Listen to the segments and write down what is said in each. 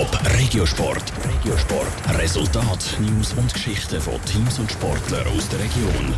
Top Regiosport. Regiosport. Resultat, News und Geschichten von Teams und Sportlern aus der Region.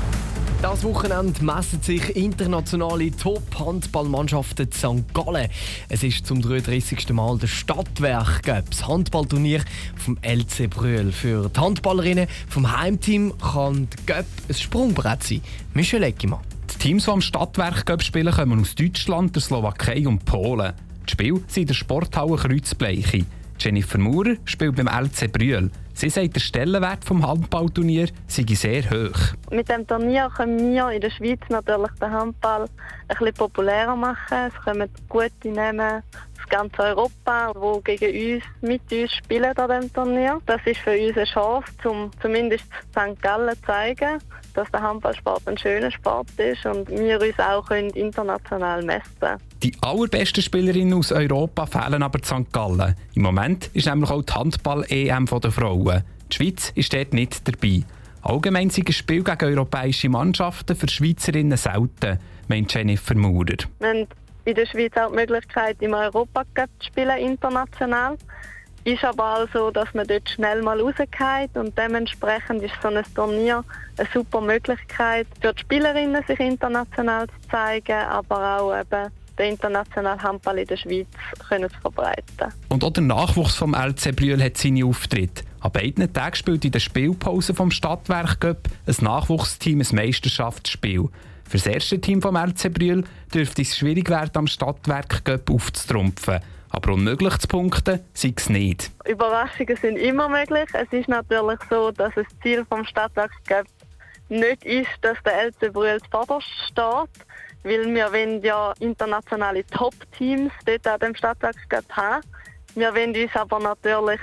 Das Wochenende messen sich internationale Top-Handballmannschaften in St. Gallen. Es ist zum 33. Mal der Stadtwerk das Handballturnier vom LC Brühl. Für die Handballerinnen vom Heimteam kann der Göpp ein Sprungbrett sein. Michel Eckimann. Die Teams, die am Stadtwerk Cup spielen, kommen aus Deutschland, der Slowakei und Polen. Das Spiel sind in der Sporthalle Kreuzbleiche. Jennifer Maurer spielt beim LC Brühl. Sie sagt, der Stellenwert des Handballturnier sei sehr hoch. Mit dem Turnier können wir in der Schweiz natürlich den Handball ein bisschen populärer machen. Es kommen gute Namen aus ganz Europa, die gegen uns, mit uns spielen an diesem Turnier. Das ist für uns eine Chance, um zumindest St. Gallen zu zeigen, dass der Handballsport ein schöner Sport ist und wir uns auch international messen können. Die allerbesten Spielerinnen aus Europa fehlen aber St. Gallen. Im Moment ist nämlich auch die Handball-EM der Frauen. Die Schweiz ist dort nicht dabei. Allgemein sind Spiel gegen europäische Mannschaften für Schweizerinnen selten, meint Jennifer Maurer. Wir haben in der Schweiz auch die Möglichkeit, im Europacup zu spielen, international. Ist aber auch so, dass man dort schnell mal rausgeht und dementsprechend ist so ein Turnier eine super Möglichkeit für die Spielerinnen, sich international zu zeigen, aber auch eben den internationalen Handball in der Schweiz können zu verbreiten. Und auch der Nachwuchs vom LC Brühl hat seine Auftritte. An beiden Tagen spielt in der Spielpause vom Stadtwerk Cup ein Nachwuchsteam ein Meisterschaftsspiel. Für das erste Team vom LC Brühl dürfte es schwierig werden, am Stadtwerk Cup aufzutrumpfen. Aber unmöglich zu punkten sei es nicht. Überraschungen sind immer möglich. Es ist natürlich so, dass das Ziel vom Stadtwerk Cup nicht ist, dass der LC Brühl zuvorderst steht weil wir wollen ja internationale Top-Teams dort an dem Stadtwerkscup haben. Wir wollen uns aber natürlich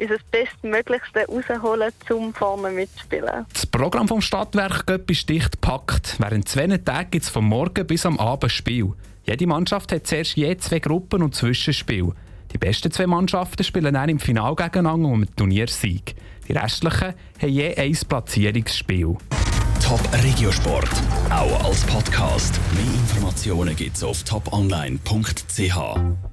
unser Bestmöglichste rausholen, um vorne mitzuspielen. Das Programm vom Stadtwerk ist dicht gepackt. Während zwei Tagen gibt es vom Morgen bis am Abend Spiel. Jede Mannschaft hat zuerst je zwei Gruppen und Zwischenspiel. Die besten zwei Mannschaften spielen dann im Finale gegeneinander um einen Turniersieg. Die restlichen haben je ein Platzierungsspiel. Top Regiosport, auch als Podcast. Mehr Informationen gibt's auf toponline.ch.